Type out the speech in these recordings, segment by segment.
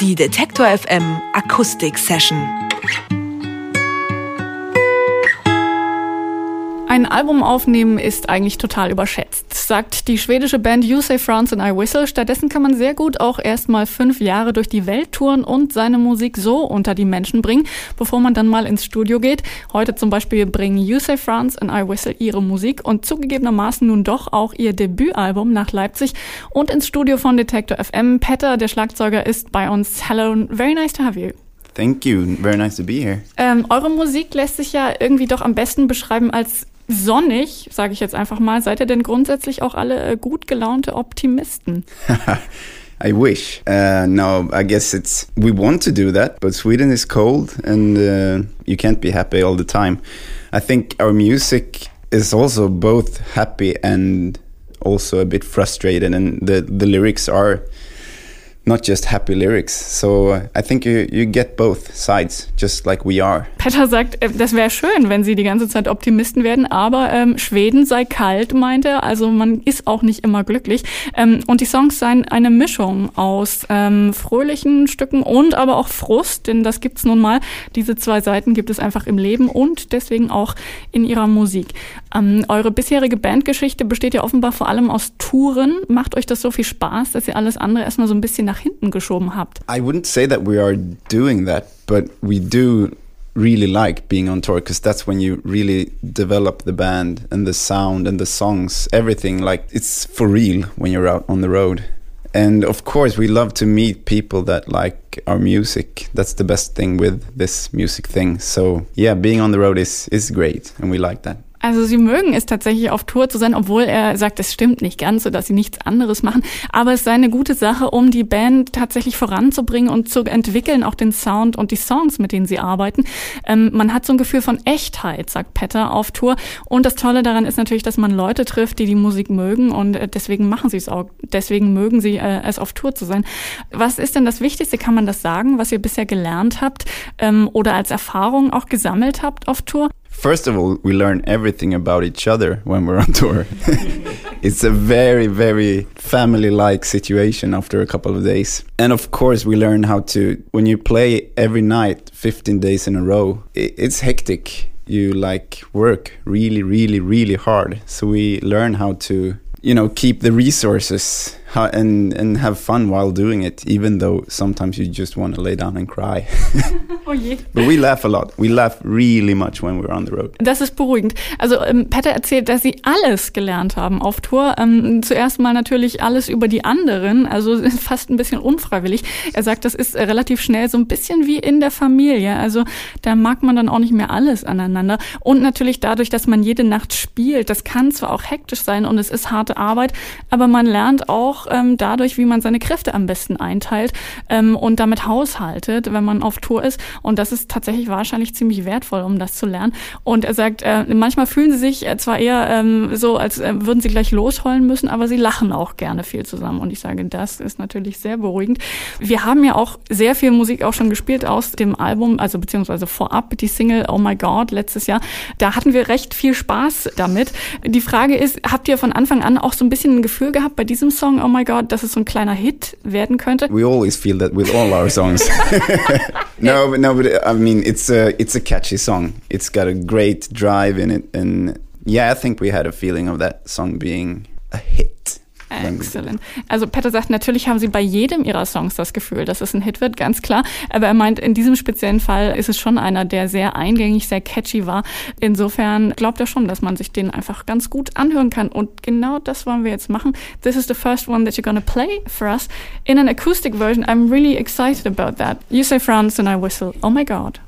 Die Detektor FM Akustik Session. Ein Album aufnehmen ist eigentlich total überschätzt, sagt die schwedische Band You Say France and I Whistle. Stattdessen kann man sehr gut auch erstmal fünf Jahre durch die Welt touren und seine Musik so unter die Menschen bringen, bevor man dann mal ins Studio geht. Heute zum Beispiel bringen You Say France and I Whistle ihre Musik und zugegebenermaßen nun doch auch ihr Debütalbum nach Leipzig und ins Studio von Detector FM. Petter, der Schlagzeuger, ist bei uns. Hello, very nice to have you. Thank you. Very nice to be here. Ähm, eure Musik lässt sich ja irgendwie doch am besten beschreiben als sonnig, sage ich jetzt einfach mal. Seid ihr denn grundsätzlich auch alle äh, gut gelaunte Optimisten? I wish. Uh, no, I guess it's we want to do that, but Sweden is cold and uh, you can't be happy all the time. I think our music is also both happy and also a bit frustrated, and the the lyrics are not just happy lyrics. So I think you, you get both sides, just like we are. Petter sagt, äh, das wäre schön, wenn sie die ganze Zeit Optimisten werden, aber ähm, Schweden sei kalt, meint er. Also man ist auch nicht immer glücklich. Ähm, und die Songs seien eine Mischung aus ähm, fröhlichen Stücken und aber auch Frust, denn das gibt's nun mal. Diese zwei Seiten gibt es einfach im Leben und deswegen auch in ihrer Musik. Ähm, eure bisherige Bandgeschichte besteht ja offenbar vor allem aus Touren. Macht euch das so viel Spaß, dass ihr alles andere erstmal so ein bisschen nach hinten geschoben habt? I wouldn't say that we are doing that, but we do really like being on tour because that's when you really develop the band and the sound and the songs, everything. Like it's for real when you're out on the road. And of course, we love to meet people that like our music. That's the best thing with this music thing. So yeah, being on the road is is great, and we like that. Also sie mögen es tatsächlich auf Tour zu sein, obwohl er sagt, es stimmt nicht ganz, so dass sie nichts anderes machen. Aber es sei eine gute Sache, um die Band tatsächlich voranzubringen und zu entwickeln, auch den Sound und die Songs, mit denen sie arbeiten. Ähm, man hat so ein Gefühl von Echtheit, sagt Petter auf Tour. Und das Tolle daran ist natürlich, dass man Leute trifft, die die Musik mögen und äh, deswegen machen sie es auch. Deswegen mögen sie äh, es auf Tour zu sein. Was ist denn das Wichtigste? Kann man das sagen, was ihr bisher gelernt habt ähm, oder als Erfahrung auch gesammelt habt auf Tour? First of all, we learn everything about each other when we're on tour. it's a very, very family like situation after a couple of days. And of course, we learn how to, when you play every night, 15 days in a row, it's hectic. You like work really, really, really hard. So we learn how to, you know, keep the resources and and have fun while doing it, even though sometimes you just want to lay down and cry. oh je. But we laugh a lot. We laugh really much when we're on the road. Das ist beruhigend. Also ähm, Petter erzählt, dass sie alles gelernt haben auf Tour. Ähm, zuerst mal natürlich alles über die anderen, also fast ein bisschen unfreiwillig. Er sagt, das ist relativ schnell so ein bisschen wie in der Familie. Also da mag man dann auch nicht mehr alles aneinander. Und natürlich dadurch, dass man jede Nacht spielt. Das kann zwar auch hektisch sein und es ist harte Arbeit, aber man lernt auch ähm, dadurch, wie man seine Kräfte am besten einteilt ähm, und damit haushaltet, wenn man auf Tour ist. Und das ist tatsächlich wahrscheinlich ziemlich wertvoll, um das zu lernen. Und er sagt, äh, manchmal fühlen sie sich äh, zwar eher ähm, so, als äh, würden sie gleich losheulen müssen, aber sie lachen auch gerne viel zusammen. Und ich sage, das ist natürlich sehr beruhigend. Wir haben ja auch sehr viel Musik auch schon gespielt aus dem Album, also beziehungsweise vorab die Single Oh My God letztes Jahr. Da hatten wir recht viel Spaß damit. Die Frage ist, habt ihr von Anfang an auch so ein bisschen ein Gefühl gehabt bei diesem Song Oh my God, dass es so ein kleiner Hit werden könnte? We always feel that with all our songs. no, but no, but I mean, it's a it's a catchy song. It's got a great drive in it, and yeah, I think we had a feeling of that song being a hit. Excellent. Also Petter sagt, natürlich haben sie bei jedem ihrer Songs das Gefühl, dass es ein Hit wird, ganz klar. Aber er meint, in diesem speziellen Fall ist es schon einer, der sehr eingängig, sehr catchy war. Insofern glaubt er schon, dass man sich den einfach ganz gut anhören kann. Und genau das wollen wir jetzt machen. This is the first one that you're gonna play for us in an acoustic version. I'm really excited about that. You say France and I whistle. Oh my God.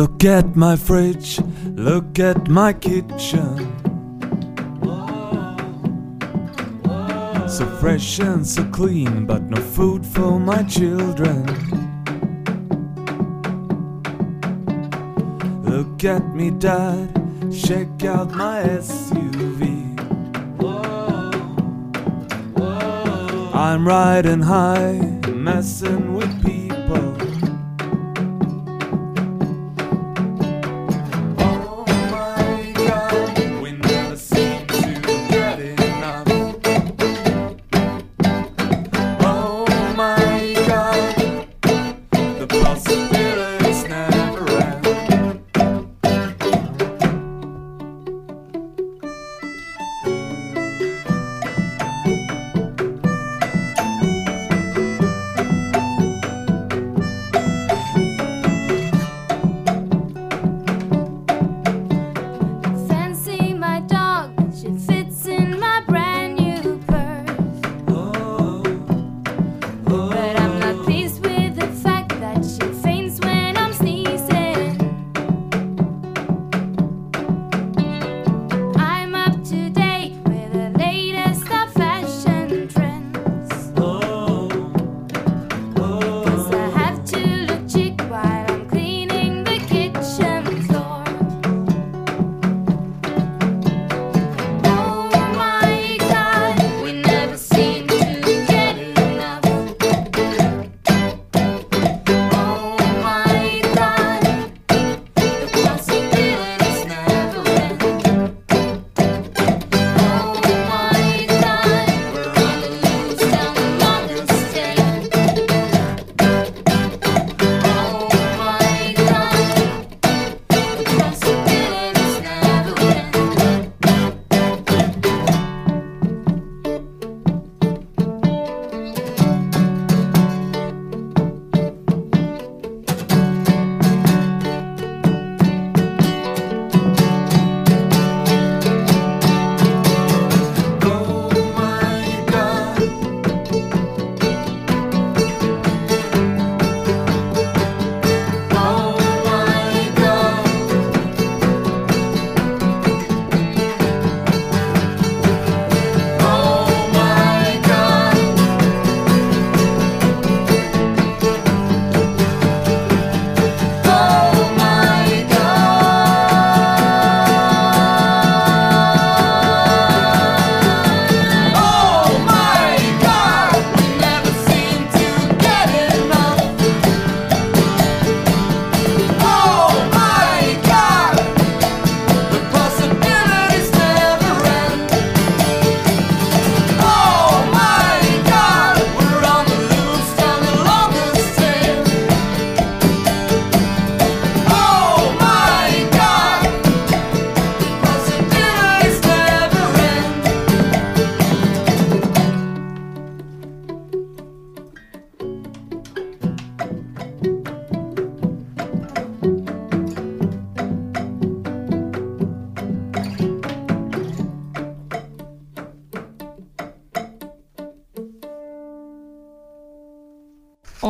Look at my fridge, look at my kitchen. so fresh and so clean, but no food for my children. Look at me, Dad, check out my SUV. I'm riding high, messing with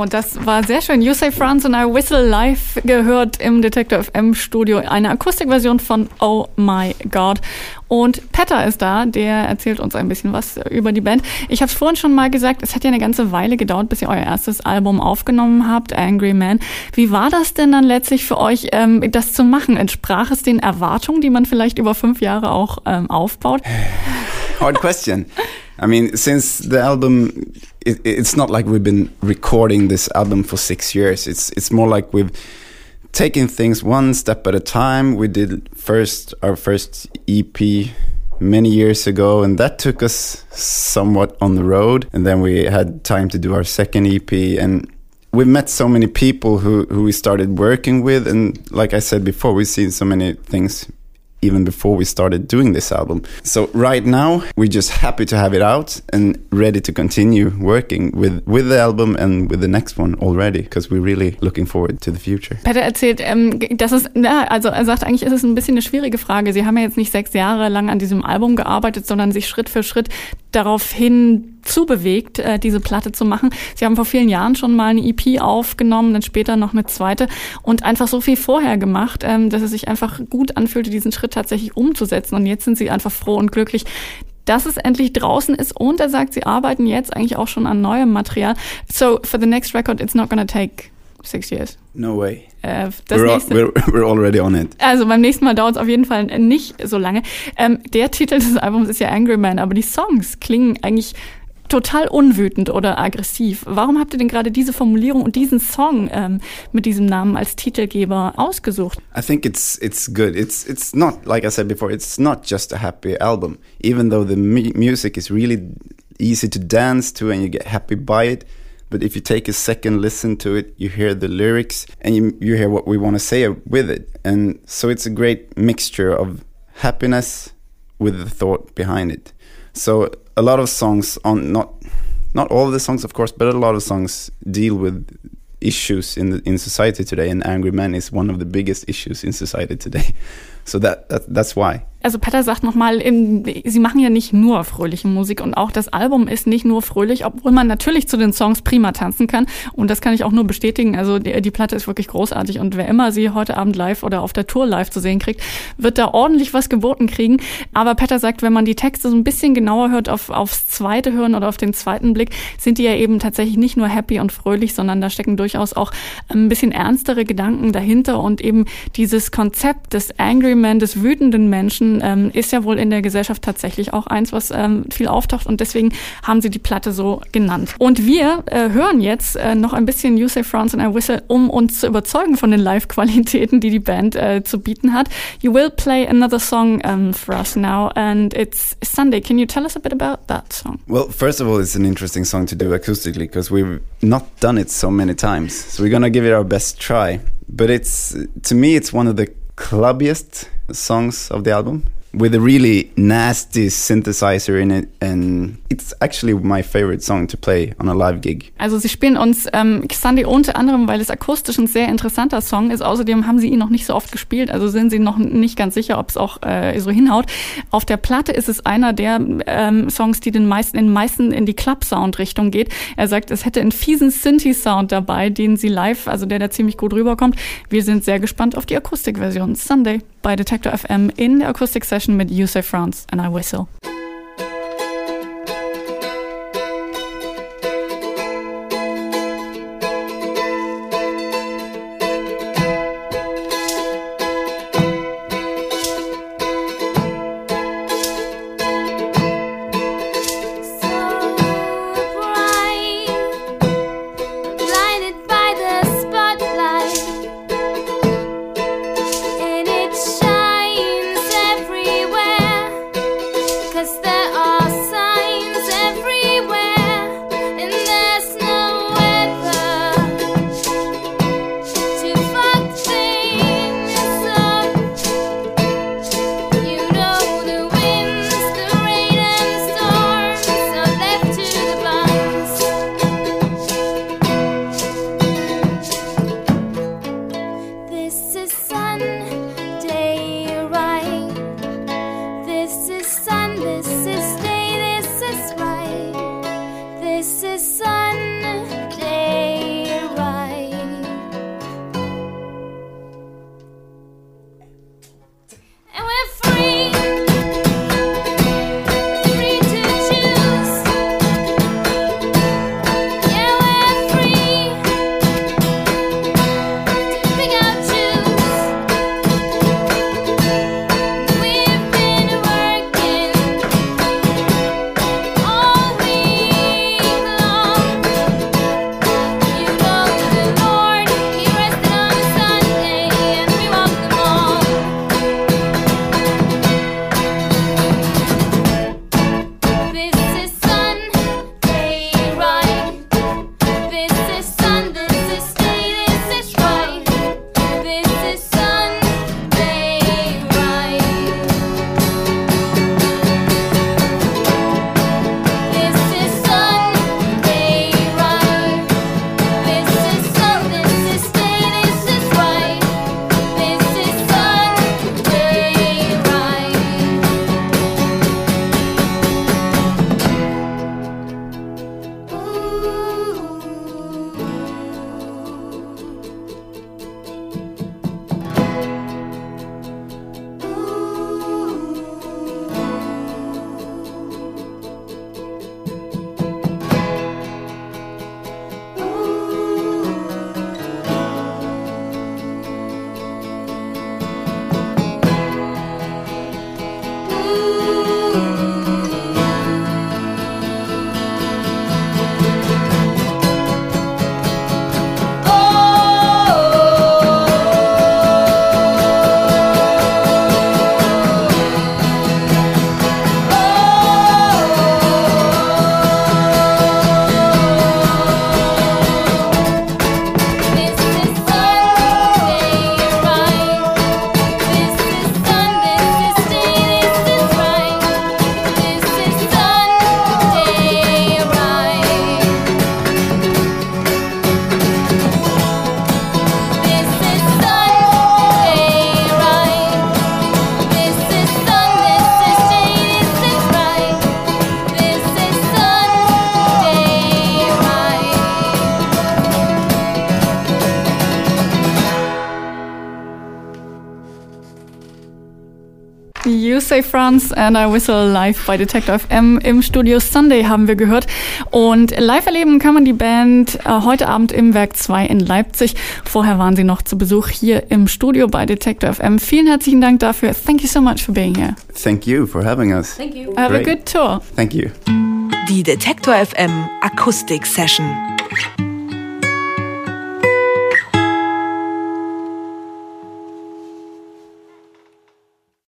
Und das war sehr schön. You Say France and I Whistle live gehört im Detector FM Studio. Eine Akustikversion von Oh My God. Und Petter ist da, der erzählt uns ein bisschen was über die Band. Ich habe es vorhin schon mal gesagt, es hat ja eine ganze Weile gedauert, bis ihr euer erstes Album aufgenommen habt, Angry Man. Wie war das denn dann letztlich für euch, ähm, das zu machen? Entsprach es den Erwartungen, die man vielleicht über fünf Jahre auch ähm, aufbaut? Hard question. I mean, since the album, it, it's not like we've been recording this album for six years. It's it's more like we've taken things one step at a time. We did first our first EP many years ago, and that took us somewhat on the road. And then we had time to do our second EP, and we've met so many people who who we started working with, and like I said before, we've seen so many things even before we started doing this album. So right now we're just happy to have it out and ready to continue working with with the album and with the next one already because we're really looking forward to the future. Peter erzählt, ähm, dass es, na, also er sagt eigentlich, ist es ein bisschen eine schwierige Frage. Sie haben ja jetzt nicht sechs Jahre lang an diesem Album gearbeitet, sondern sich Schritt für Schritt darauf zubewegt, äh, diese Platte zu machen. Sie haben vor vielen Jahren schon mal eine EP aufgenommen, dann später noch eine zweite und einfach so viel vorher gemacht, ähm, dass es sich einfach gut anfühlte, diesen Schritt tatsächlich umzusetzen. Und jetzt sind sie einfach froh und glücklich, dass es endlich draußen ist und er sagt, sie arbeiten jetzt eigentlich auch schon an neuem Material. So for the next record, it's not gonna take six years. No way. Äh, We're, nächste, we're, we're already on it. also beim nächsten Mal dauert es auf jeden Fall nicht so lange. Ähm, der Titel des Albums ist ja Angry Man, aber die Songs klingen eigentlich total unwütend oder aggressiv. Warum habt ihr denn gerade diese Formulierung und diesen Song ähm, mit diesem Namen als Titelgeber ausgesucht? I think it's it's good. It's it's not like I said before. It's not just a happy album. Even though the mu- music is really easy to dance to and you get happy by it, but if you take a second listen to it, you hear the lyrics and you you hear what we want to say with it. And so it's a great mixture of happiness with the thought behind it. So a lot of songs on not not all of the songs of course, but a lot of songs deal with issues in the, in society today, and angry man is one of the biggest issues in society today. So that, that that's why. Also Petter sagt nochmal, sie machen ja nicht nur fröhliche Musik und auch das Album ist nicht nur fröhlich, obwohl man natürlich zu den Songs prima tanzen kann. Und das kann ich auch nur bestätigen. Also die, die Platte ist wirklich großartig und wer immer sie heute Abend live oder auf der Tour live zu sehen kriegt, wird da ordentlich was geboten kriegen. Aber Petter sagt, wenn man die Texte so ein bisschen genauer hört, auf, aufs zweite hören oder auf den zweiten Blick, sind die ja eben tatsächlich nicht nur happy und fröhlich, sondern da stecken durchaus auch ein bisschen ernstere Gedanken dahinter und eben dieses Konzept des Angry Man, des wütenden Menschen, ähm, ist ja wohl in der Gesellschaft tatsächlich auch eins, was ähm, viel auftaucht und deswegen haben sie die Platte so genannt. Und wir äh, hören jetzt äh, noch ein bisschen You Say France and I Whistle, um uns zu überzeugen von den Live-Qualitäten, die die Band äh, zu bieten hat. You will play another song um, for us now and it's Sunday. Can you tell us a bit about that song? Well, first of all, it's an interesting song to do acoustically because we've not done it so many times. So we're gonna give it our best try. But it's to me, it's one of the clubbiest songs of the album with a really nasty synthesizer in it, and it's actually my favorite song to play on a live gig. Also sie spielen uns ähm, Sunday unter anderem, weil es akustisch ein sehr interessanter Song ist. Außerdem haben sie ihn noch nicht so oft gespielt, also sind sie noch nicht ganz sicher, ob es auch äh, so hinhaut. Auf der Platte ist es einer der ähm, Songs, die den meisten, in meisten in die Club-Sound-Richtung geht. Er sagt, es hätte einen fiesen Synthi-Sound dabei, den sie live, also der da ziemlich gut rüberkommt. Wir sind sehr gespannt auf die Akustikversion. Sunday bei Detector FM in der Akustik-Session mit You Say France and I Whistle. You Say France and I Whistle live bei Detector FM im Studio Sunday haben wir gehört. Und live erleben kann man die Band äh, heute Abend im Werk 2 in Leipzig. Vorher waren sie noch zu Besuch hier im Studio bei Detector FM. Vielen herzlichen Dank dafür. Thank you so much for being here. Thank you for having us. Thank you. Have Great. a good tour. Thank you. Die Detektor FM Akustik Session.